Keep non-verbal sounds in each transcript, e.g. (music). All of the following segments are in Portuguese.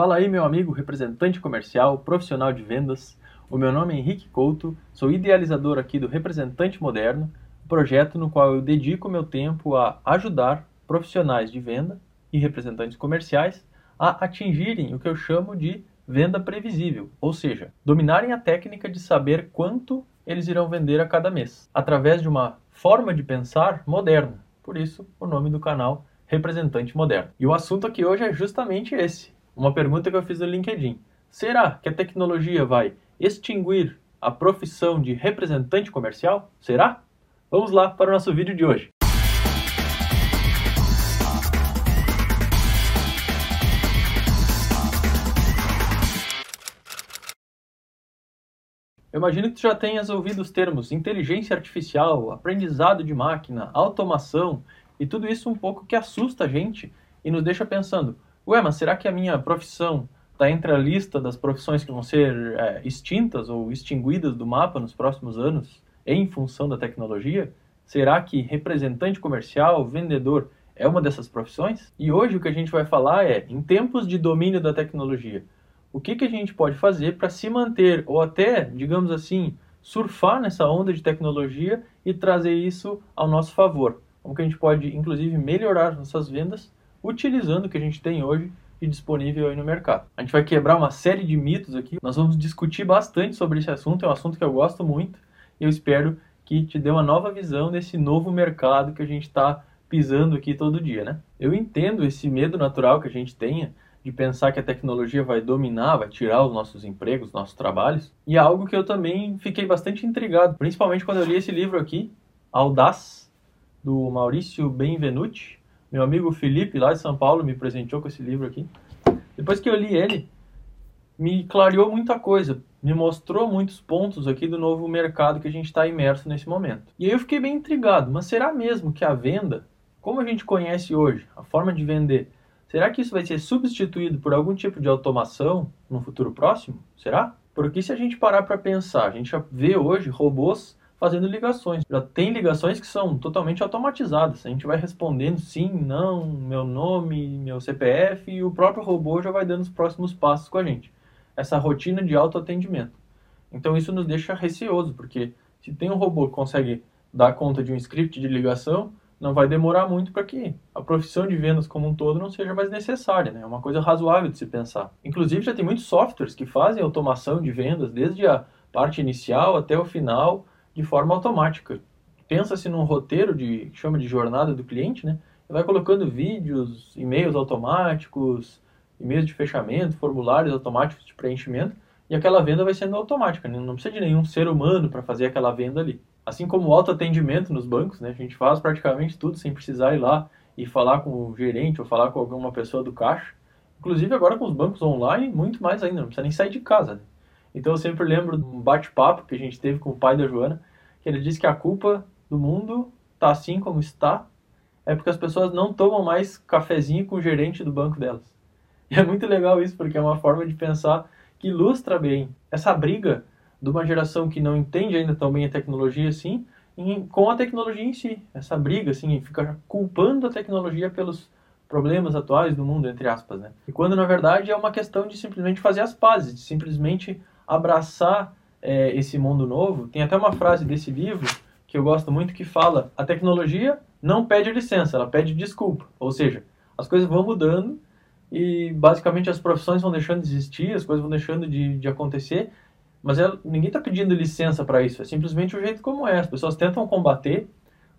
Fala aí, meu amigo representante comercial, profissional de vendas. O meu nome é Henrique Couto, sou idealizador aqui do Representante Moderno, projeto no qual eu dedico meu tempo a ajudar profissionais de venda e representantes comerciais a atingirem o que eu chamo de venda previsível, ou seja, dominarem a técnica de saber quanto eles irão vender a cada mês, através de uma forma de pensar moderna. Por isso, o nome do canal Representante Moderno. E o assunto aqui hoje é justamente esse. Uma pergunta que eu fiz no LinkedIn. Será que a tecnologia vai extinguir a profissão de representante comercial? Será? Vamos lá para o nosso vídeo de hoje. Eu imagino que tu já tenhas ouvido os termos inteligência artificial, aprendizado de máquina, automação e tudo isso um pouco que assusta a gente e nos deixa pensando: ué, mas será que a minha profissão está entre a lista das profissões que vão ser é, extintas ou extinguidas do mapa nos próximos anos em função da tecnologia? Será que representante comercial, vendedor é uma dessas profissões? E hoje o que a gente vai falar é, em tempos de domínio da tecnologia, o que, que a gente pode fazer para se manter, ou até, digamos assim, surfar nessa onda de tecnologia e trazer isso ao nosso favor. Como que a gente pode, inclusive, melhorar nossas vendas utilizando o que a gente tem hoje e disponível aí no mercado. A gente vai quebrar uma série de mitos aqui, nós vamos discutir bastante sobre esse assunto, é um assunto que eu gosto muito e eu espero que te dê uma nova visão desse novo mercado que a gente está pisando aqui todo dia, né? Eu entendo esse medo natural que a gente tenha de pensar que a tecnologia vai dominar, vai tirar os nossos empregos, os nossos trabalhos. E é algo que eu também fiquei bastante intrigado, principalmente quando eu li esse livro aqui, Audaz, do Maurício Benvenuti. Meu amigo Felipe, lá de São Paulo, me presenteou com esse livro aqui. Depois que eu li ele, me clareou muita coisa, me mostrou muitos pontos aqui do novo mercado que a gente está imerso nesse momento. E aí eu fiquei bem intrigado, mas será mesmo que a venda, como a gente conhece hoje, a forma de vender, Será que isso vai ser substituído por algum tipo de automação no futuro próximo? Será? Porque se a gente parar para pensar, a gente já vê hoje robôs fazendo ligações. Já tem ligações que são totalmente automatizadas. A gente vai respondendo sim, não, meu nome, meu CPF e o próprio robô já vai dando os próximos passos com a gente. Essa rotina de autoatendimento. Então isso nos deixa receoso, porque se tem um robô que consegue dar conta de um script de ligação, não vai demorar muito para que a profissão de vendas como um todo não seja mais necessária, né? É uma coisa razoável de se pensar. Inclusive já tem muitos softwares que fazem automação de vendas desde a parte inicial até o final de forma automática. Pensa-se num roteiro de que chama de jornada do cliente, né? vai colocando vídeos, e-mails automáticos, e-mails de fechamento, formulários automáticos de preenchimento, e aquela venda vai sendo automática, né? não precisa de nenhum ser humano para fazer aquela venda ali. Assim como o autoatendimento nos bancos, né? A gente faz praticamente tudo sem precisar ir lá e falar com o gerente ou falar com alguma pessoa do caixa. Inclusive agora com os bancos online, muito mais ainda, não precisa nem sair de casa. Né? Então eu sempre lembro de um bate-papo que a gente teve com o pai da Joana, que ele disse que a culpa do mundo está assim como está, é porque as pessoas não tomam mais cafezinho com o gerente do banco delas. E é muito legal isso, porque é uma forma de pensar que ilustra bem essa briga de uma geração que não entende ainda tão bem a tecnologia assim, em, com a tecnologia em si. Essa briga, assim, fica culpando a tecnologia pelos problemas atuais do mundo, entre aspas, né? E quando, na verdade, é uma questão de simplesmente fazer as pazes, de simplesmente abraçar é, esse mundo novo. Tem até uma frase desse livro que eu gosto muito que fala: a tecnologia não pede licença, ela pede desculpa. Ou seja, as coisas vão mudando e basicamente as profissões vão deixando de existir, as coisas vão deixando de, de acontecer mas ela, ninguém está pedindo licença para isso, é simplesmente o jeito como é. As pessoas tentam combater,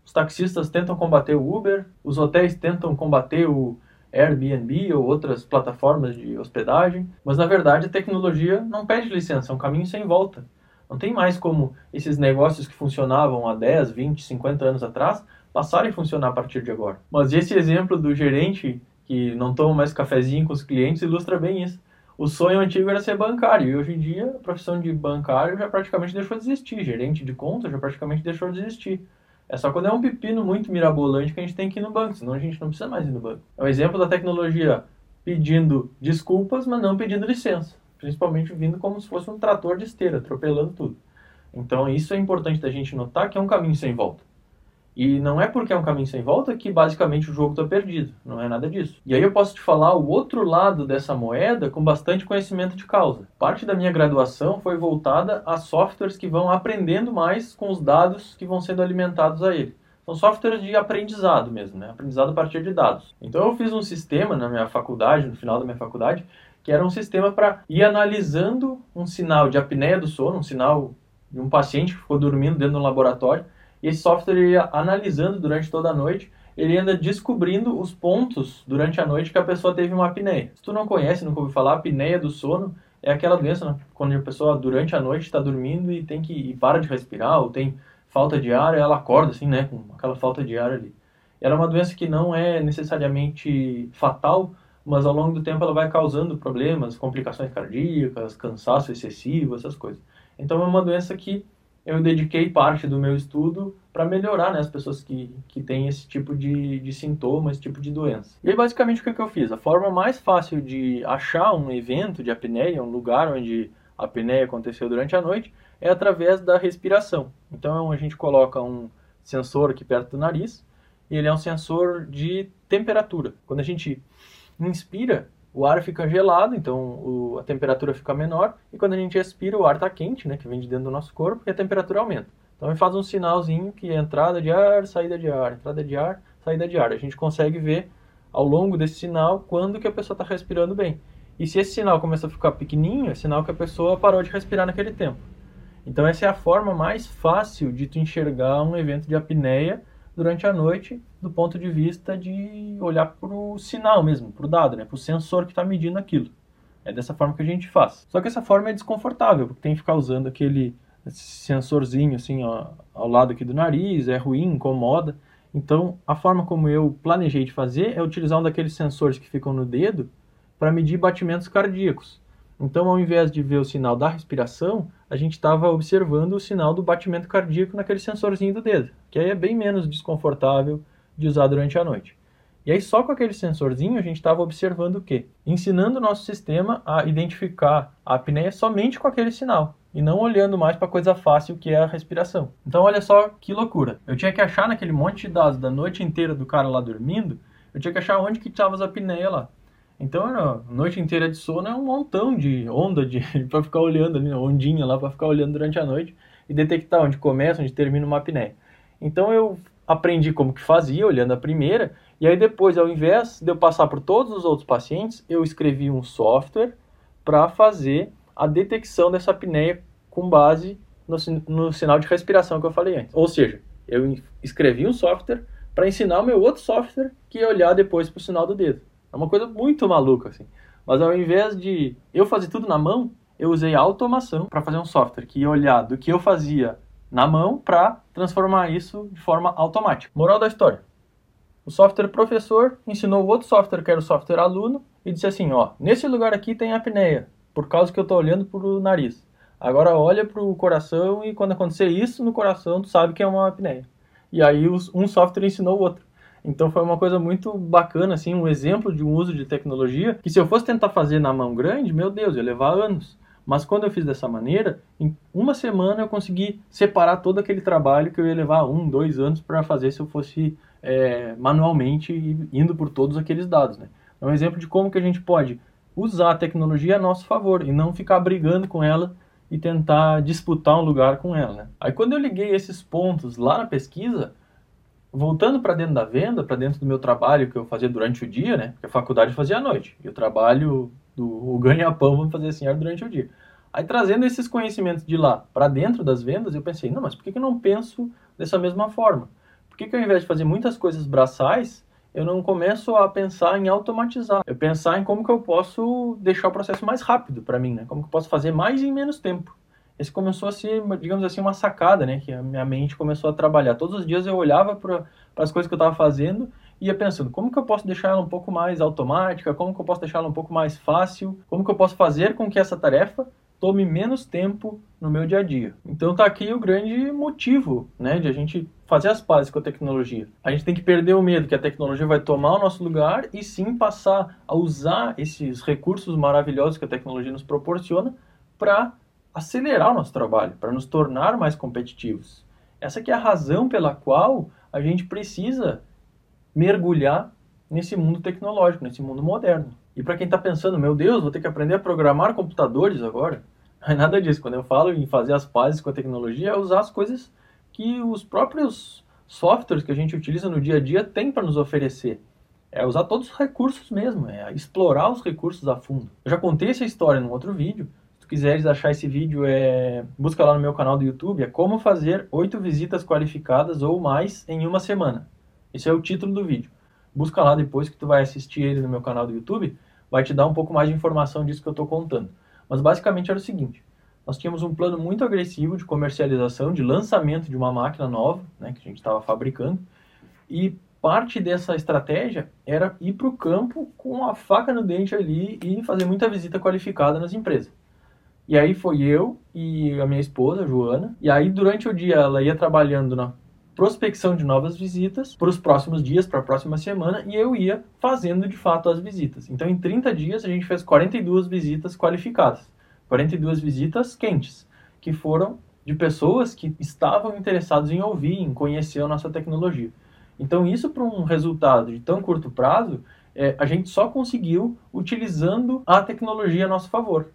os taxistas tentam combater o Uber, os hotéis tentam combater o Airbnb ou outras plataformas de hospedagem, mas na verdade a tecnologia não pede licença, é um caminho sem volta. Não tem mais como esses negócios que funcionavam há 10, 20, 50 anos atrás passarem a funcionar a partir de agora. Mas esse exemplo do gerente que não toma mais cafezinho com os clientes ilustra bem isso o sonho antigo era ser bancário e hoje em dia a profissão de bancário já praticamente deixou de existir, gerente de conta já praticamente deixou de existir. É só quando é um pepino muito mirabolante que a gente tem que ir no banco, senão a gente não precisa mais ir no banco. É um exemplo da tecnologia pedindo desculpas, mas não pedindo licença. Principalmente vindo como se fosse um trator de esteira, atropelando tudo. Então isso é importante da gente notar que é um caminho sem volta. E não é porque é um caminho sem volta que basicamente o jogo está perdido. Não é nada disso. E aí eu posso te falar o outro lado dessa moeda com bastante conhecimento de causa. Parte da minha graduação foi voltada a softwares que vão aprendendo mais com os dados que vão sendo alimentados a ele. São softwares de aprendizado mesmo, né? Aprendizado a partir de dados. Então eu fiz um sistema na minha faculdade, no final da minha faculdade, que era um sistema para ir analisando um sinal de apneia do sono, um sinal de um paciente que ficou dormindo dentro do laboratório, e esse software ia analisando durante toda a noite, ele anda descobrindo os pontos durante a noite que a pessoa teve uma apneia. Se tu não conhece, nunca ouviu falar, apneia do sono é aquela doença né? quando a pessoa durante a noite está dormindo e tem que e para de respirar ou tem falta de ar, ela acorda assim, né, com aquela falta de ar ali. Ela é uma doença que não é necessariamente fatal, mas ao longo do tempo ela vai causando problemas, complicações cardíacas, cansaço excessivo, essas coisas. Então é uma doença que eu dediquei parte do meu estudo para melhorar né, as pessoas que, que têm esse tipo de, de sintoma, esse tipo de doença. E aí, basicamente, o que, que eu fiz? A forma mais fácil de achar um evento de apneia, um lugar onde a apneia aconteceu durante a noite, é através da respiração. Então, a gente coloca um sensor aqui perto do nariz, e ele é um sensor de temperatura. Quando a gente inspira, o ar fica gelado, então o, a temperatura fica menor, e quando a gente expira, o ar está quente, né, que vem de dentro do nosso corpo, e a temperatura aumenta. Então ele faz um sinalzinho que é entrada de ar, saída de ar, entrada de ar, saída de ar. A gente consegue ver ao longo desse sinal quando que a pessoa está respirando bem. E se esse sinal começa a ficar pequenininho, é sinal que a pessoa parou de respirar naquele tempo. Então essa é a forma mais fácil de tu enxergar um evento de apneia durante a noite do ponto de vista de olhar para o sinal mesmo, para o dado, né, para o sensor que está medindo aquilo. É dessa forma que a gente faz. Só que essa forma é desconfortável, porque tem que ficar usando aquele sensorzinho assim ó, ao lado aqui do nariz, é ruim, incomoda. Então, a forma como eu planejei de fazer é utilizar um daqueles sensores que ficam no dedo para medir batimentos cardíacos. Então, ao invés de ver o sinal da respiração, a gente estava observando o sinal do batimento cardíaco naquele sensorzinho do dedo, que aí é bem menos desconfortável de usar durante a noite. E aí, só com aquele sensorzinho, a gente estava observando o quê? Ensinando o nosso sistema a identificar a apneia somente com aquele sinal, e não olhando mais para coisa fácil que é a respiração. Então, olha só que loucura. Eu tinha que achar naquele monte de dados da noite inteira do cara lá dormindo, eu tinha que achar onde que estava as apneias lá. Então, a noite inteira de sono é um montão de onda de (laughs) para ficar olhando ali, ondinha lá para ficar olhando durante a noite e detectar onde começa, onde termina uma apneia. Então eu aprendi como que fazia, olhando a primeira, e aí depois, ao invés de eu passar por todos os outros pacientes, eu escrevi um software para fazer a detecção dessa apneia com base no, no sinal de respiração que eu falei antes. Ou seja, eu escrevi um software para ensinar o meu outro software que ia olhar depois para o sinal do dedo. É uma coisa muito maluca, assim. Mas ao invés de eu fazer tudo na mão, eu usei automação para fazer um software que ia olhar do que eu fazia na mão para transformar isso de forma automática. Moral da história. O software professor ensinou o outro software, que era o software aluno, e disse assim, ó, nesse lugar aqui tem apneia, por causa que eu estou olhando para o nariz. Agora olha para o coração e quando acontecer isso no coração, tu sabe que é uma apneia. E aí um software ensinou o outro. Então foi uma coisa muito bacana, assim, um exemplo de um uso de tecnologia que se eu fosse tentar fazer na mão grande, meu Deus, ia levar anos. Mas quando eu fiz dessa maneira, em uma semana eu consegui separar todo aquele trabalho que eu ia levar um, dois anos para fazer se eu fosse é, manualmente indo por todos aqueles dados. Né? É um exemplo de como que a gente pode usar a tecnologia a nosso favor e não ficar brigando com ela e tentar disputar um lugar com ela. Né? Aí quando eu liguei esses pontos lá na pesquisa, voltando para dentro da venda, para dentro do meu trabalho que eu fazia durante o dia, né? Porque a faculdade eu fazia à noite e o trabalho do ganha-pão vamos fazer assim durante o dia. Aí trazendo esses conhecimentos de lá para dentro das vendas, eu pensei, não, mas por que, que eu não penso dessa mesma forma? Por que, que ao invés de fazer muitas coisas braçais, eu não começo a pensar em automatizar? Eu pensar em como que eu posso deixar o processo mais rápido para mim, né? Como que eu posso fazer mais em menos tempo esse começou a ser, digamos assim, uma sacada, né? Que a minha mente começou a trabalhar. Todos os dias eu olhava para as coisas que eu estava fazendo e ia pensando, como que eu posso deixar ela um pouco mais automática? Como que eu posso deixar ela um pouco mais fácil? Como que eu posso fazer com que essa tarefa tome menos tempo no meu dia a dia? Então tá aqui o grande motivo, né, de a gente fazer as pazes com a tecnologia. A gente tem que perder o medo que a tecnologia vai tomar o nosso lugar e sim passar a usar esses recursos maravilhosos que a tecnologia nos proporciona para acelerar o nosso trabalho, para nos tornar mais competitivos. Essa que é a razão pela qual a gente precisa mergulhar nesse mundo tecnológico, nesse mundo moderno. E para quem está pensando, meu Deus, vou ter que aprender a programar computadores agora, (laughs) não é nada disso. Quando eu falo em fazer as pazes com a tecnologia, é usar as coisas que os próprios softwares que a gente utiliza no dia a dia têm para nos oferecer. É usar todos os recursos mesmo, é explorar os recursos a fundo. Eu já contei essa história num outro vídeo. Quiseres achar esse vídeo, é... busca lá no meu canal do YouTube, é como fazer oito visitas qualificadas ou mais em uma semana. Esse é o título do vídeo. Busca lá depois que tu vai assistir ele no meu canal do YouTube, vai te dar um pouco mais de informação disso que eu estou contando. Mas basicamente era o seguinte: nós tínhamos um plano muito agressivo de comercialização, de lançamento de uma máquina nova, né, que a gente estava fabricando, e parte dessa estratégia era ir para o campo com a faca no dente ali e fazer muita visita qualificada nas empresas. E aí foi eu e a minha esposa, Joana, e aí durante o dia ela ia trabalhando na prospecção de novas visitas para os próximos dias, para a próxima semana, e eu ia fazendo de fato as visitas. Então, em 30 dias, a gente fez 42 visitas qualificadas, 42 visitas quentes, que foram de pessoas que estavam interessadas em ouvir, em conhecer a nossa tecnologia. Então, isso para um resultado de tão curto prazo, é, a gente só conseguiu utilizando a tecnologia a nosso favor,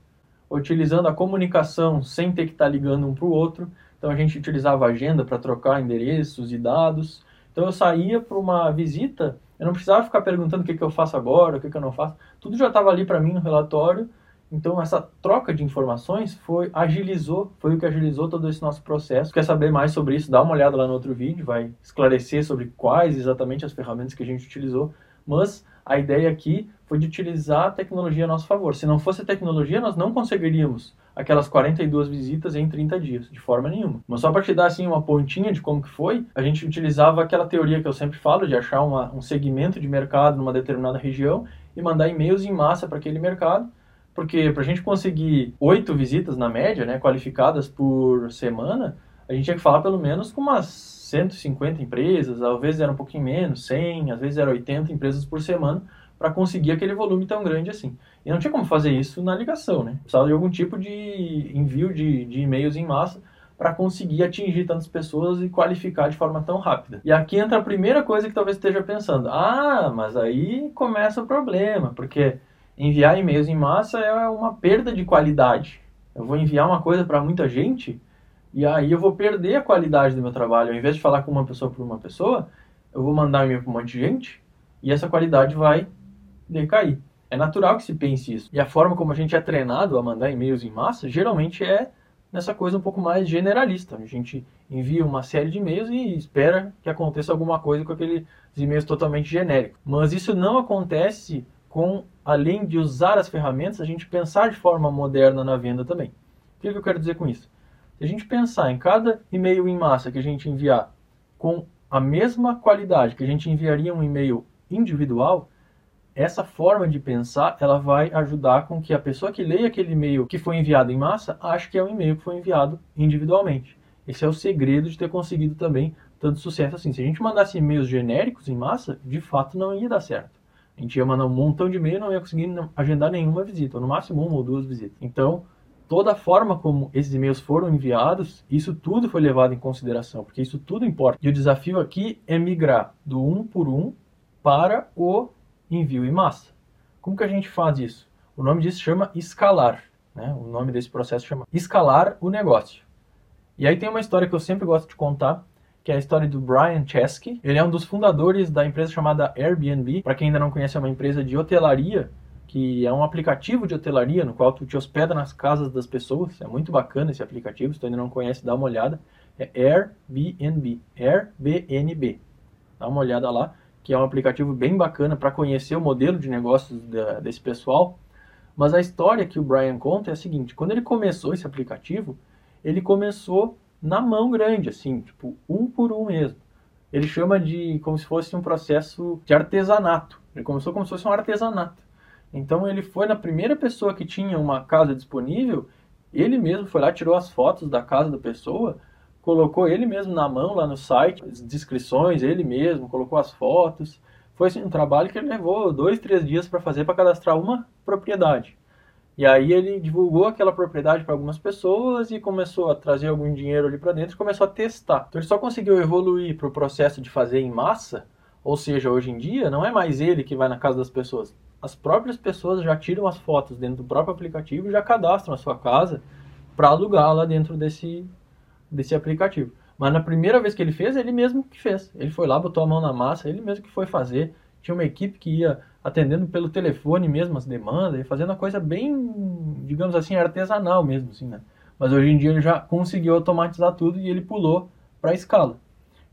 utilizando a comunicação sem ter que estar ligando um para o outro, então a gente utilizava agenda para trocar endereços e dados. Então eu saía para uma visita, eu não precisava ficar perguntando o que, que eu faço agora, o que, que eu não faço. Tudo já estava ali para mim no relatório. Então essa troca de informações foi agilizou, foi o que agilizou todo esse nosso processo. Quer saber mais sobre isso? Dá uma olhada lá no outro vídeo, vai esclarecer sobre quais exatamente as ferramentas que a gente utilizou. Mas a ideia aqui foi de utilizar a tecnologia a nosso favor. Se não fosse a tecnologia, nós não conseguiríamos aquelas 42 visitas em 30 dias, de forma nenhuma. Mas só para te dar assim uma pontinha de como que foi, a gente utilizava aquela teoria que eu sempre falo de achar uma, um segmento de mercado numa determinada região e mandar e-mails em massa para aquele mercado, porque para a gente conseguir oito visitas na média, né, qualificadas por semana, a gente tinha que falar pelo menos com umas 150 empresas, às vezes era um pouquinho menos, 100, às vezes era 80 empresas por semana, para conseguir aquele volume tão grande assim. E não tinha como fazer isso na ligação, né? Precisava de algum tipo de envio de, de e-mails em massa para conseguir atingir tantas pessoas e qualificar de forma tão rápida. E aqui entra a primeira coisa que talvez esteja pensando: ah, mas aí começa o problema, porque enviar e-mails em massa é uma perda de qualidade. Eu vou enviar uma coisa para muita gente e aí eu vou perder a qualidade do meu trabalho. Ao invés de falar com uma pessoa por uma pessoa, eu vou mandar e-mail para um monte de gente e essa qualidade vai decair. É natural que se pense isso. E a forma como a gente é treinado a mandar e-mails em massa, geralmente é nessa coisa um pouco mais generalista. A gente envia uma série de e-mails e espera que aconteça alguma coisa com aqueles e-mails totalmente genéricos. Mas isso não acontece com, além de usar as ferramentas, a gente pensar de forma moderna na venda também. O que eu quero dizer com isso? Se a gente pensar em cada e-mail em massa que a gente enviar com a mesma qualidade que a gente enviaria um e-mail individual, essa forma de pensar ela vai ajudar com que a pessoa que leia aquele e-mail que foi enviado em massa ache que é um e-mail que foi enviado individualmente. Esse é o segredo de ter conseguido também tanto sucesso assim. Se a gente mandasse e-mails genéricos em massa, de fato não ia dar certo. A gente ia mandar um montão de e-mail e não ia conseguir agendar nenhuma visita, ou no máximo uma ou duas visitas. Então, toda a forma como esses e-mails foram enviados, isso tudo foi levado em consideração, porque isso tudo importa. E o desafio aqui é migrar do um por um para o envio em massa. Como que a gente faz isso? O nome disso chama escalar. Né? O nome desse processo chama escalar o negócio. E aí tem uma história que eu sempre gosto de contar, que é a história do Brian Chesky. Ele é um dos fundadores da empresa chamada Airbnb. Para quem ainda não conhece, é uma empresa de hotelaria, que é um aplicativo de hotelaria no qual tu te hospeda nas casas das pessoas. É muito bacana esse aplicativo, se tu ainda não conhece, dá uma olhada. É Airbnb, Airbnb. Dá uma olhada lá que é um aplicativo bem bacana para conhecer o modelo de negócios da, desse pessoal. Mas a história que o Brian conta é a seguinte: quando ele começou esse aplicativo, ele começou na mão grande, assim, tipo, um por um mesmo. Ele chama de como se fosse um processo de artesanato. Ele começou como se fosse um artesanato. Então ele foi na primeira pessoa que tinha uma casa disponível, ele mesmo foi lá, tirou as fotos da casa da pessoa, colocou ele mesmo na mão lá no site, as descrições, ele mesmo, colocou as fotos. Foi assim, um trabalho que ele levou dois, três dias para fazer para cadastrar uma propriedade. E aí ele divulgou aquela propriedade para algumas pessoas e começou a trazer algum dinheiro ali para dentro e começou a testar. Então ele só conseguiu evoluir para o processo de fazer em massa, ou seja, hoje em dia não é mais ele que vai na casa das pessoas. As próprias pessoas já tiram as fotos dentro do próprio aplicativo e já cadastram a sua casa para alugar lá dentro desse, desse aplicativo. Mas na primeira vez que ele fez, ele mesmo que fez. Ele foi lá, botou a mão na massa, ele mesmo que foi fazer. Tinha uma equipe que ia atendendo pelo telefone mesmo as demandas e fazendo a coisa bem, digamos assim, artesanal mesmo, assim, né? Mas hoje em dia ele já conseguiu automatizar tudo e ele pulou para a escala.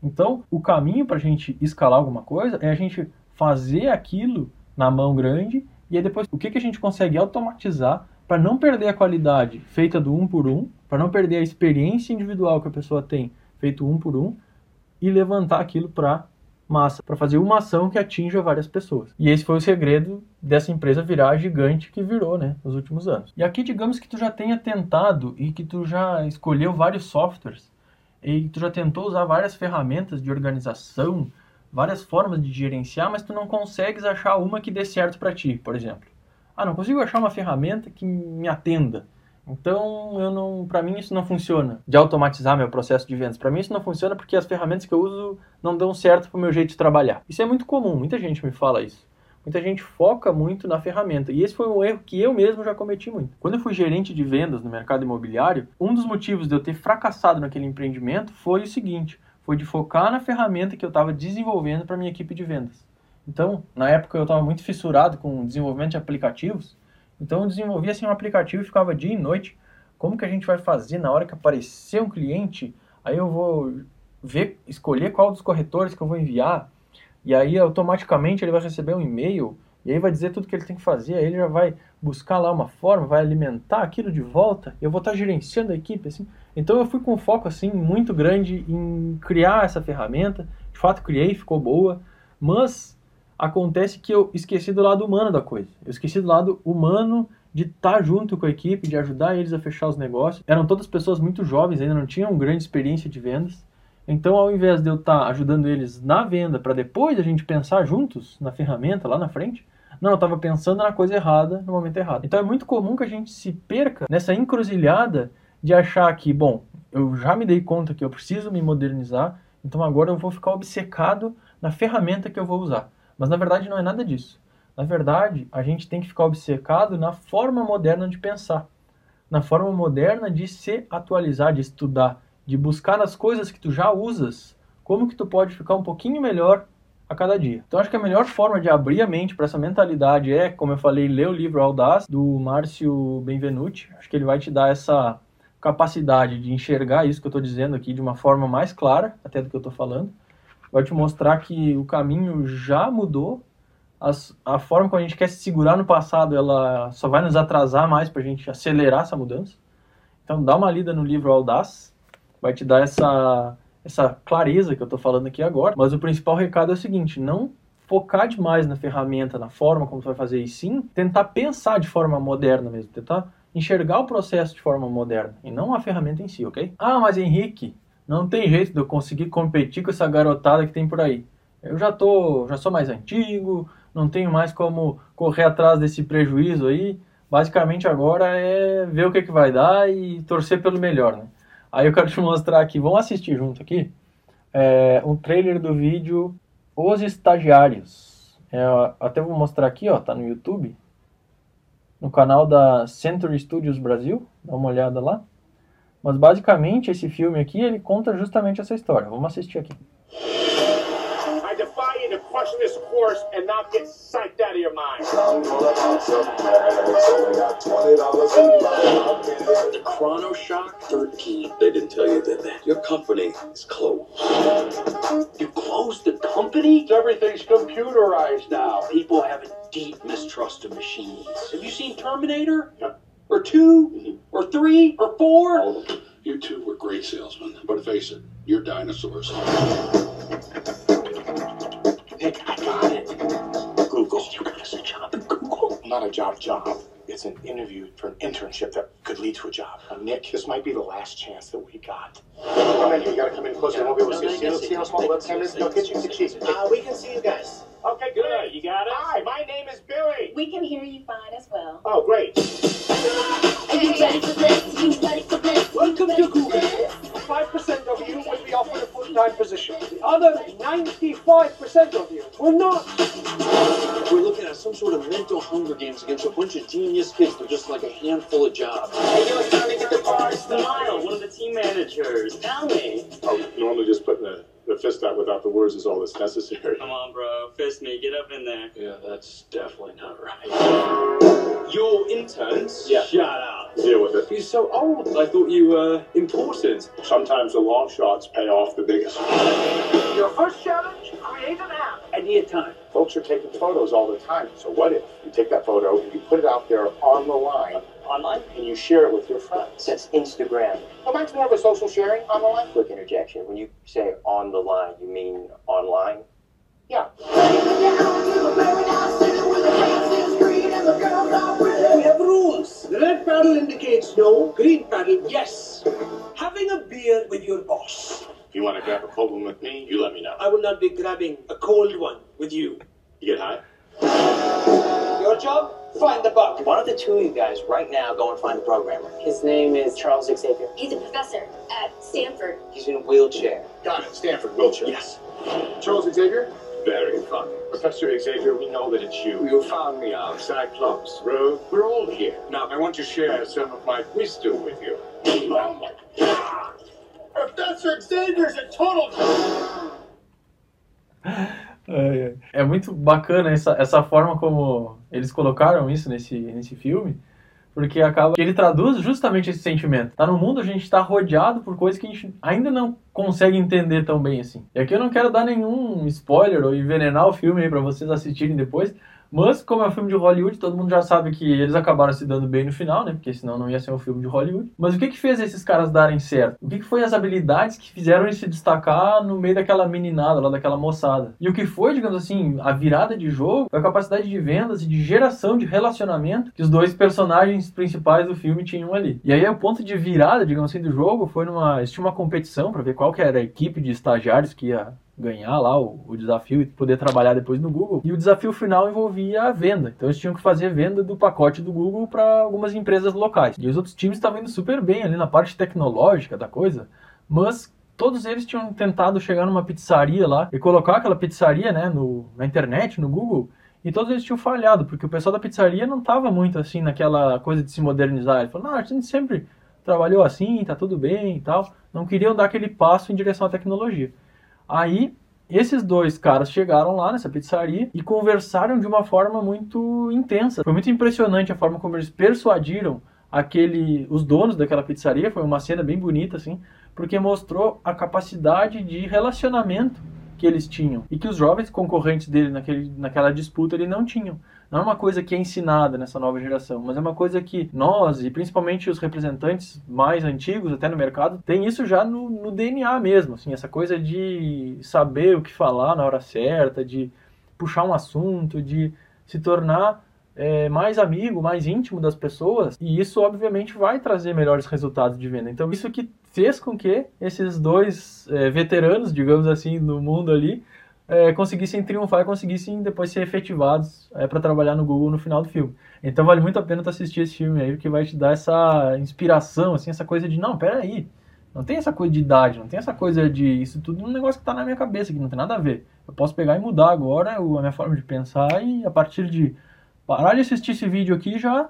Então, o caminho para a gente escalar alguma coisa é a gente fazer aquilo na mão grande e aí depois o que, que a gente consegue automatizar para não perder a qualidade feita do um por um, para não perder a experiência individual que a pessoa tem feito um por um e levantar aquilo para massa, para fazer uma ação que atinja várias pessoas. E esse foi o segredo dessa empresa virar a gigante que virou, né, nos últimos anos. E aqui digamos que tu já tenha tentado e que tu já escolheu vários softwares e tu já tentou usar várias ferramentas de organização, várias formas de gerenciar, mas tu não consegues achar uma que dê certo para ti, por exemplo. Ah, não consigo achar uma ferramenta que me atenda. Então, eu não, para mim isso não funciona. De automatizar meu processo de vendas, para mim isso não funciona porque as ferramentas que eu uso não dão certo para o meu jeito de trabalhar. Isso é muito comum, muita gente me fala isso. Muita gente foca muito na ferramenta. E esse foi um erro que eu mesmo já cometi muito. Quando eu fui gerente de vendas no mercado imobiliário, um dos motivos de eu ter fracassado naquele empreendimento foi o seguinte: foi de focar na ferramenta que eu estava desenvolvendo para minha equipe de vendas. Então, na época eu estava muito fissurado com desenvolvimento de aplicativos então eu desenvolvia assim um aplicativo e ficava dia e noite. Como que a gente vai fazer na hora que aparecer um cliente? Aí eu vou ver, escolher qual dos corretores que eu vou enviar. E aí automaticamente ele vai receber um e-mail e aí vai dizer tudo que ele tem que fazer. Aí ele já vai buscar lá uma forma, vai alimentar aquilo de volta. Eu vou estar gerenciando a equipe assim. Então eu fui com um foco assim muito grande em criar essa ferramenta. De fato criei, ficou boa, mas acontece que eu esqueci do lado humano da coisa. Eu esqueci do lado humano de estar junto com a equipe, de ajudar eles a fechar os negócios. Eram todas pessoas muito jovens, ainda não tinham grande experiência de vendas. Então, ao invés de eu estar ajudando eles na venda, para depois a gente pensar juntos na ferramenta lá na frente, não, eu estava pensando na coisa errada no momento errado. Então, é muito comum que a gente se perca nessa encruzilhada de achar que, bom, eu já me dei conta que eu preciso me modernizar, então agora eu vou ficar obcecado na ferramenta que eu vou usar. Mas na verdade não é nada disso. Na verdade, a gente tem que ficar obcecado na forma moderna de pensar, na forma moderna de se atualizar, de estudar, de buscar nas coisas que tu já usas, como que tu pode ficar um pouquinho melhor a cada dia. Então acho que a melhor forma de abrir a mente para essa mentalidade é, como eu falei, ler o livro Audaz do Márcio Benvenuti. Acho que ele vai te dar essa capacidade de enxergar isso que eu estou dizendo aqui de uma forma mais clara, até do que eu estou falando vai te mostrar que o caminho já mudou. As, a forma como a gente quer se segurar no passado, ela só vai nos atrasar mais para a gente acelerar essa mudança. Então, dá uma lida no livro Audaz, vai te dar essa, essa clareza que eu estou falando aqui agora. Mas o principal recado é o seguinte: não focar demais na ferramenta, na forma como você vai fazer, e sim tentar pensar de forma moderna mesmo, tentar enxergar o processo de forma moderna e não a ferramenta em si, ok? Ah, mas Henrique, não tem jeito de eu conseguir competir com essa garotada que tem por aí. Eu já tô, já sou mais antigo, não tenho mais como correr atrás desse prejuízo aí. Basicamente agora é ver o que, que vai dar e torcer pelo melhor, né? Aí eu quero te mostrar aqui, vamos assistir junto aqui, é, um trailer do vídeo Os Estagiários. É, até vou mostrar aqui, ó, tá no YouTube, no canal da Century Studios Brasil, dá uma olhada lá. Mas basicamente esse filme aqui, ele conta justamente essa história. Vamos assistir aqui. I defy you to question this course and not get psyched out of your mind. The Chronoshock 13. They didn't tell you, did they? Your company is closed. You closed the company? Everything's computerized now. People have a deep mistrust of machines. Have you seen Terminator? Yep or 2 or 3 or 4? All of them. You two were great salesmen, but face it, you're dinosaurs. Hey, I got it. Google. You got us a job at Google? Not a job job. It's an interview for an internship that could lead to a job. Now, Nick, this might be the last chance that we got. Come in here. You got to come in closer. Yeah. We'll be able to see. See, see how small the webcam is? No, get you the cheese. Uh, we can see you guys. Okay, good. Hey, you got it? Hi, my name is Billy. We can hear you fine as well. Oh, great. Are you? Welcome to Google. 5% of you time position. The other 95% of you will not. We're looking at some sort of mental Hunger Games against a bunch of genius kids with just like a handful of jobs. Hey, yo, it's time to get the car. Smile, one of the team managers. Tell me. Oh, normally just putting the, the fist out without the words is all that's necessary. Come on, bro. Fist me. Get up in there. Yeah, that's definitely not right. Your interns? Yeah. Shut up. Deal with it. You're so old. I thought you were important. Sometimes the long shots pay off the biggest. Your first challenge create an app. Idea time. Folks are taking photos all the time. So what if you take that photo and you put it out there on the line Online? and you share it with your friends? That's Instagram. Well, that's more of a social sharing on the line. Quick interjection. When you say on the line, you mean online? Yeah. Rules. The red paddle indicates no, green paddle yes. Having a beer with your boss. If you want to grab a cold one with me, you let me know. I will not be grabbing a cold one with you. You get high? Your job? Find the bug. Why don't the two of you guys right now go and find the programmer? His name is Charles Xavier. He's a professor at Stanford. He's in a wheelchair. Got it. Stanford, wheelchair. Yes. Charles Xavier? Very fun. Professor Xavier, we know that it's you. You found me out. Cyclops, Rogue, we're all here. Now, I want to share some of my wisdom with you. Oh my God! Professor Xavier's a total. É muito bacana essa, essa forma como eles colocaram isso nesse, nesse filme, porque acaba que ele traduz justamente esse sentimento. Tá no mundo, a gente está rodeado por coisas que a gente ainda não consegue entender tão bem assim. E aqui eu não quero dar nenhum spoiler ou envenenar o filme aí para vocês assistirem depois, mas como é um filme de Hollywood, todo mundo já sabe que eles acabaram se dando bem no final, né? Porque senão não ia ser um filme de Hollywood. Mas o que que fez esses caras darem certo? O que que foi as habilidades que fizeram eles se destacar no meio daquela meninada lá, daquela moçada? E o que foi, digamos assim, a virada de jogo foi a capacidade de vendas e de geração de relacionamento que os dois personagens principais do filme tinham ali. E aí o ponto de virada, digamos assim, do jogo foi numa... Eles tinham uma competição para ver qual que era a equipe de estagiários que ia ganhar lá o, o, desafio e poder trabalhar depois no Google. E o desafio final envolvia a venda. Então eles tinham que fazer venda do pacote do Google para algumas empresas locais. E os outros times estavam indo super bem ali na parte tecnológica da coisa, mas todos eles tinham tentado chegar numa pizzaria lá e colocar aquela pizzaria né, no, na internet, no Google. E todos eles tinham falhado, porque o pessoal da pizzaria não estava muito assim naquela coisa de se modernizar. Ele falou, não, a gente sempre trabalhou assim, tá tudo bem e tal. Não queriam dar aquele passo em direção à tecnologia. Aí, esses dois caras chegaram lá nessa pizzaria e conversaram de uma forma muito intensa. Foi muito impressionante a forma como eles persuadiram aquele, os donos daquela pizzaria. Foi uma cena bem bonita, assim, porque mostrou a capacidade de relacionamento que eles tinham e que os jovens concorrentes dele naquele, naquela disputa ele não tinham. Não é uma coisa que é ensinada nessa nova geração, mas é uma coisa que nós, e principalmente os representantes mais antigos até no mercado, tem isso já no, no DNA mesmo, assim, essa coisa de saber o que falar na hora certa, de puxar um assunto, de se tornar é, mais amigo, mais íntimo das pessoas, e isso obviamente vai trazer melhores resultados de venda. Então isso que fez com que esses dois é, veteranos, digamos assim, no mundo ali, é, conseguissem triunfar e conseguissem depois ser efetivados é, para trabalhar no Google no final do filme. Então vale muito a pena tu assistir esse filme aí, porque vai te dar essa inspiração, assim, essa coisa de, não, peraí, não tem essa coisa de idade, não tem essa coisa de, isso tudo é um negócio que está na minha cabeça, que não tem nada a ver. Eu posso pegar e mudar agora a minha forma de pensar e a partir de parar de assistir esse vídeo aqui já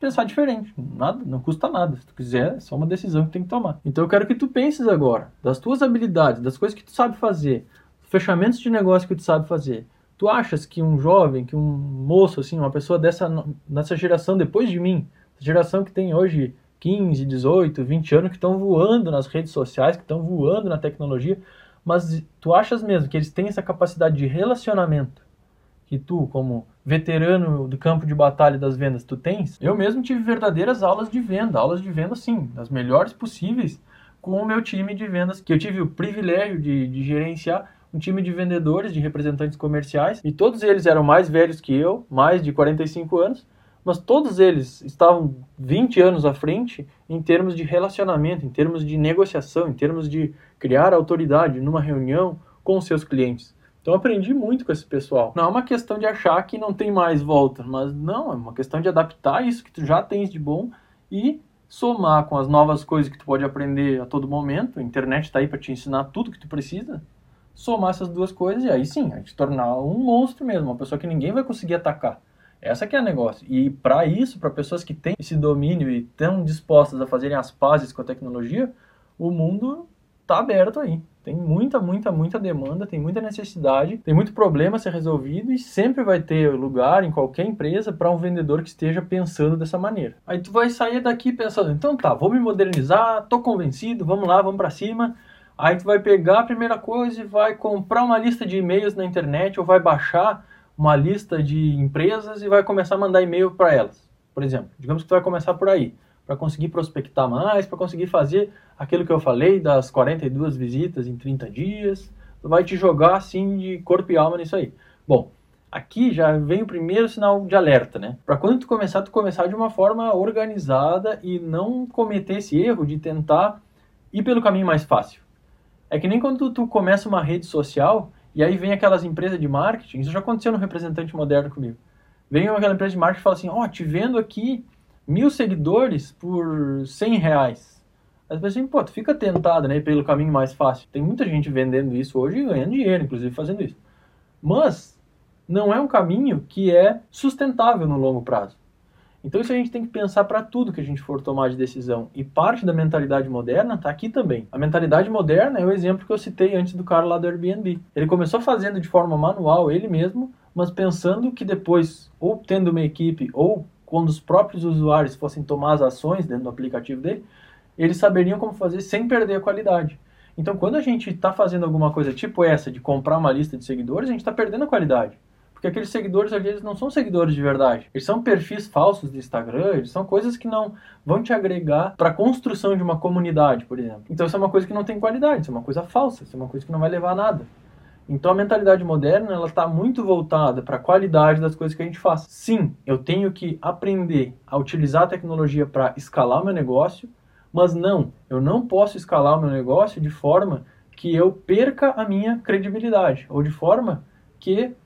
pensar diferente. Nada, não custa nada. Se tu quiser, é só uma decisão que tem que tomar. Então eu quero que tu penses agora, das tuas habilidades, das coisas que tu sabe fazer, fechamentos de negócio que tu sabe fazer. Tu achas que um jovem, que um moço, assim, uma pessoa dessa, dessa geração depois de mim, geração que tem hoje 15, 18, 20 anos, que estão voando nas redes sociais, que estão voando na tecnologia, mas tu achas mesmo que eles têm essa capacidade de relacionamento que tu, como veterano do campo de batalha das vendas, tu tens? Eu mesmo tive verdadeiras aulas de venda, aulas de venda, sim, das melhores possíveis, com o meu time de vendas, que eu tive o privilégio de, de gerenciar um time de vendedores, de representantes comerciais, e todos eles eram mais velhos que eu, mais de 45 anos, mas todos eles estavam 20 anos à frente em termos de relacionamento, em termos de negociação, em termos de criar autoridade numa reunião com seus clientes. Então aprendi muito com esse pessoal. Não é uma questão de achar que não tem mais volta, mas não, é uma questão de adaptar isso que tu já tens de bom e somar com as novas coisas que tu pode aprender a todo momento, a internet está aí para te ensinar tudo que tu precisa, somar essas duas coisas e aí sim, a te tornar um monstro mesmo, uma pessoa que ninguém vai conseguir atacar. Essa que é o negócio. E para isso, para pessoas que têm esse domínio e estão dispostas a fazerem as pazes com a tecnologia, o mundo está aberto aí. Tem muita, muita, muita demanda, tem muita necessidade, tem muito problema a ser resolvido e sempre vai ter lugar em qualquer empresa para um vendedor que esteja pensando dessa maneira. Aí tu vai sair daqui pensando, então tá, vou me modernizar, tô convencido, vamos lá, vamos para cima. Aí tu vai pegar a primeira coisa e vai comprar uma lista de e-mails na internet ou vai baixar uma lista de empresas e vai começar a mandar e-mail para elas. Por exemplo, digamos que tu vai começar por aí para conseguir prospectar mais, para conseguir fazer aquilo que eu falei das 42 visitas em 30 dias. Vai te jogar assim de corpo e alma nisso aí. Bom, aqui já vem o primeiro sinal de alerta, né? Para quando tu começar, tu começar de uma forma organizada e não cometer esse erro de tentar ir pelo caminho mais fácil. É que nem quando tu começa uma rede social e aí vem aquelas empresas de marketing, isso já aconteceu no representante moderno comigo. Vem aquela empresa de marketing e fala assim, ó, oh, te vendo aqui mil seguidores por 100 reais. As pessoas assim, pô, tu fica tentado, né, pelo caminho mais fácil. Tem muita gente vendendo isso hoje e ganhando dinheiro, inclusive, fazendo isso. Mas não é um caminho que é sustentável no longo prazo. Então isso a gente tem que pensar para tudo que a gente for tomar de decisão. E parte da mentalidade moderna está aqui também. A mentalidade moderna é o exemplo que eu citei antes do cara lá do Airbnb. Ele começou fazendo de forma manual ele mesmo, mas pensando que depois, ou tendo uma equipe, ou quando os próprios usuários fossem tomar as ações dentro do aplicativo dele, eles saberiam como fazer sem perder a qualidade. Então, quando a gente está fazendo alguma coisa tipo essa, de comprar uma lista de seguidores, a gente está perdendo a qualidade. Porque aqueles seguidores, às vezes, não são seguidores de verdade. Eles são perfis falsos do Instagram, eles são coisas que não vão te agregar para a construção de uma comunidade, por exemplo. Então, isso é uma coisa que não tem qualidade, isso é uma coisa falsa, isso é uma coisa que não vai levar a nada. Então a mentalidade moderna ela está muito voltada para a qualidade das coisas que a gente faz. Sim, eu tenho que aprender a utilizar a tecnologia para escalar meu negócio, mas não, eu não posso escalar o meu negócio de forma que eu perca a minha credibilidade ou de forma que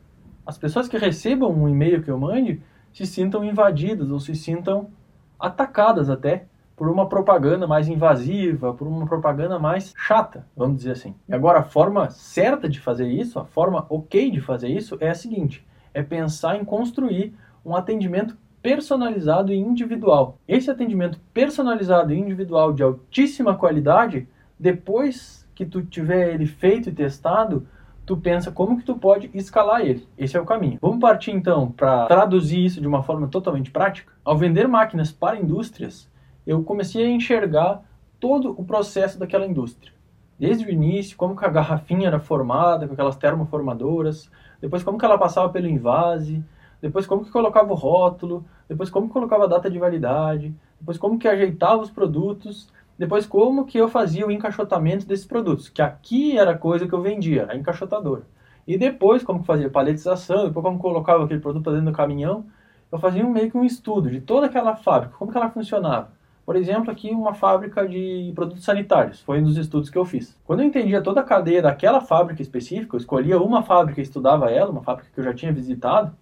as pessoas que recebam um e-mail que eu mande se sintam invadidas ou se sintam atacadas até por uma propaganda mais invasiva, por uma propaganda mais chata, vamos dizer assim. E agora, a forma certa de fazer isso, a forma ok de fazer isso é a seguinte: é pensar em construir um atendimento personalizado e individual. Esse atendimento personalizado e individual de altíssima qualidade, depois que tu tiver ele feito e testado, tu pensa como que tu pode escalar ele. Esse é o caminho. Vamos partir então para traduzir isso de uma forma totalmente prática. Ao vender máquinas para indústrias, eu comecei a enxergar todo o processo daquela indústria. Desde o início, como que a garrafinha era formada, com aquelas termoformadoras, depois como que ela passava pelo invase, depois como que colocava o rótulo, depois como que colocava a data de validade, depois como que ajeitava os produtos, depois como que eu fazia o encaixotamento desses produtos, que aqui era a coisa que eu vendia, a encaixotadora. E depois como que fazia paletização, depois como colocava aquele produto dentro do caminhão, eu fazia meio que um estudo de toda aquela fábrica, como que ela funcionava. Por exemplo, aqui uma fábrica de produtos sanitários, foi um dos estudos que eu fiz. Quando eu entendia toda a cadeia daquela fábrica específica, eu escolhia uma fábrica e estudava ela, uma fábrica que eu já tinha visitado,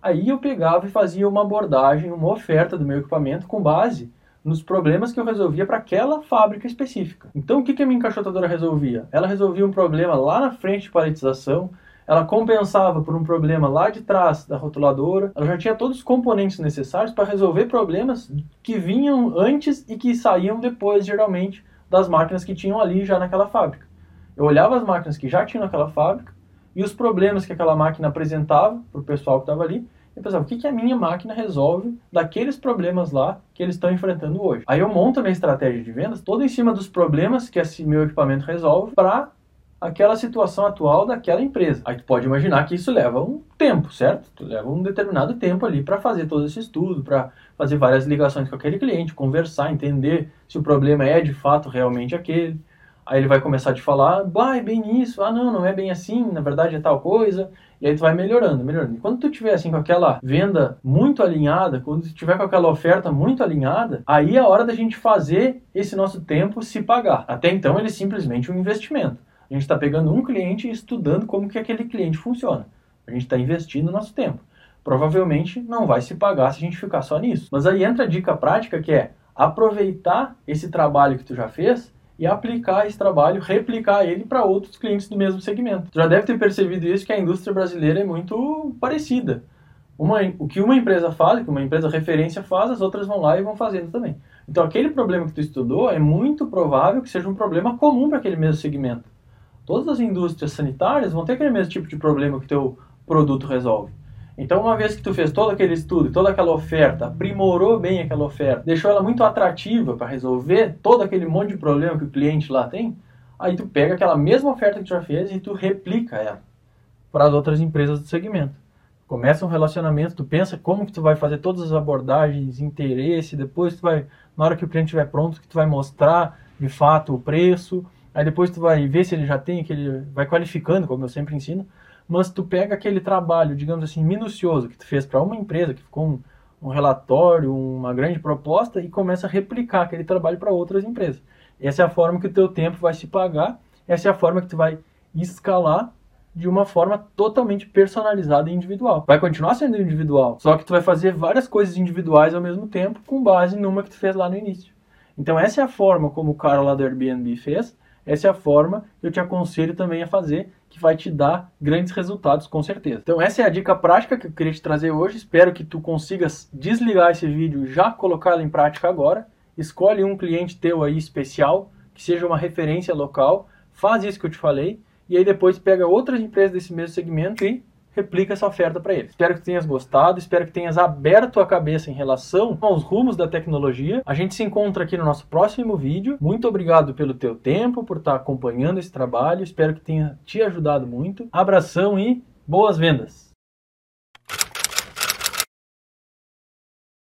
aí eu pegava e fazia uma abordagem, uma oferta do meu equipamento com base nos problemas que eu resolvia para aquela fábrica específica. Então, o que, que a minha encaixotadora resolvia? Ela resolvia um problema lá na frente de paletização, ela compensava por um problema lá de trás da rotuladora, ela já tinha todos os componentes necessários para resolver problemas que vinham antes e que saíam depois, geralmente, das máquinas que tinham ali já naquela fábrica. Eu olhava as máquinas que já tinham naquela fábrica e os problemas que aquela máquina apresentava para o pessoal que estava ali, e pensava, o que, que a minha máquina resolve daqueles problemas lá que eles estão enfrentando hoje? Aí eu monto a minha estratégia de vendas toda em cima dos problemas que esse meu equipamento resolve para aquela situação atual daquela empresa. Aí tu pode imaginar que isso leva um tempo, certo? Tu leva um determinado tempo ali para fazer todo esse estudo, para fazer várias ligações com aquele cliente, conversar, entender se o problema é de fato realmente aquele. Aí ele vai começar a te falar, ah, é bem isso, ah não, não é bem assim, na verdade é tal coisa. E aí tu vai melhorando, melhorando. E quando tu tiver assim com aquela venda muito alinhada, quando tu tiver com aquela oferta muito alinhada, aí é a hora da gente fazer esse nosso tempo se pagar. Até então ele é simplesmente um investimento. A gente está pegando um cliente e estudando como que aquele cliente funciona. A gente está investindo nosso tempo. Provavelmente não vai se pagar se a gente ficar só nisso. Mas aí entra a dica prática que é aproveitar esse trabalho que tu já fez e aplicar esse trabalho, replicar ele para outros clientes do mesmo segmento. Já deve ter percebido isso que a indústria brasileira é muito parecida. Uma, o que uma empresa faz, que uma empresa referência faz, as outras vão lá e vão fazendo também. Então aquele problema que tu estudou é muito provável que seja um problema comum para aquele mesmo segmento. Todas as indústrias sanitárias vão ter aquele mesmo tipo de problema que teu produto resolve. Então, uma vez que tu fez todo aquele estudo, toda aquela oferta, aprimorou bem aquela oferta, deixou ela muito atrativa para resolver todo aquele monte de problema que o cliente lá tem, aí tu pega aquela mesma oferta que tu já fez e tu replica ela para as outras empresas do segmento. Começa um relacionamento, tu pensa como que tu vai fazer todas as abordagens, interesse, depois tu vai, na hora que o cliente estiver pronto, que tu vai mostrar de fato o preço, aí depois tu vai ver se ele já tem aquele, vai qualificando, como eu sempre ensino, mas tu pega aquele trabalho, digamos assim, minucioso que tu fez para uma empresa, que ficou um, um, relatório, uma grande proposta, e começa a replicar aquele trabalho para outras empresas. Essa é a forma que o teu tempo vai se pagar, essa é a forma que tu vai escalar de uma forma totalmente personalizada e individual. Vai continuar sendo individual, só que tu vai fazer várias coisas individuais ao mesmo tempo com base numa que tu fez lá no início. Então essa é a forma como o cara lá do Airbnb fez, essa é a forma que eu te aconselho também a fazer, que vai te dar grandes resultados com certeza. Então essa é a dica prática que eu queria te trazer hoje. Espero que tu consigas desligar esse vídeo e já colocá-lo em prática agora. Escolhe um cliente teu aí especial, que seja uma referência local, faz isso que eu te falei, e aí depois pega outras empresas desse mesmo segmento e replica essa oferta para eles. Espero que tenhas gostado, espero que tenhas aberto a cabeça em relação aos rumos da tecnologia. A gente se encontra aqui no nosso próximo vídeo. Muito obrigado pelo teu tempo, por estar acompanhando esse trabalho. Espero que tenha te ajudado muito. Abração e boas vendas!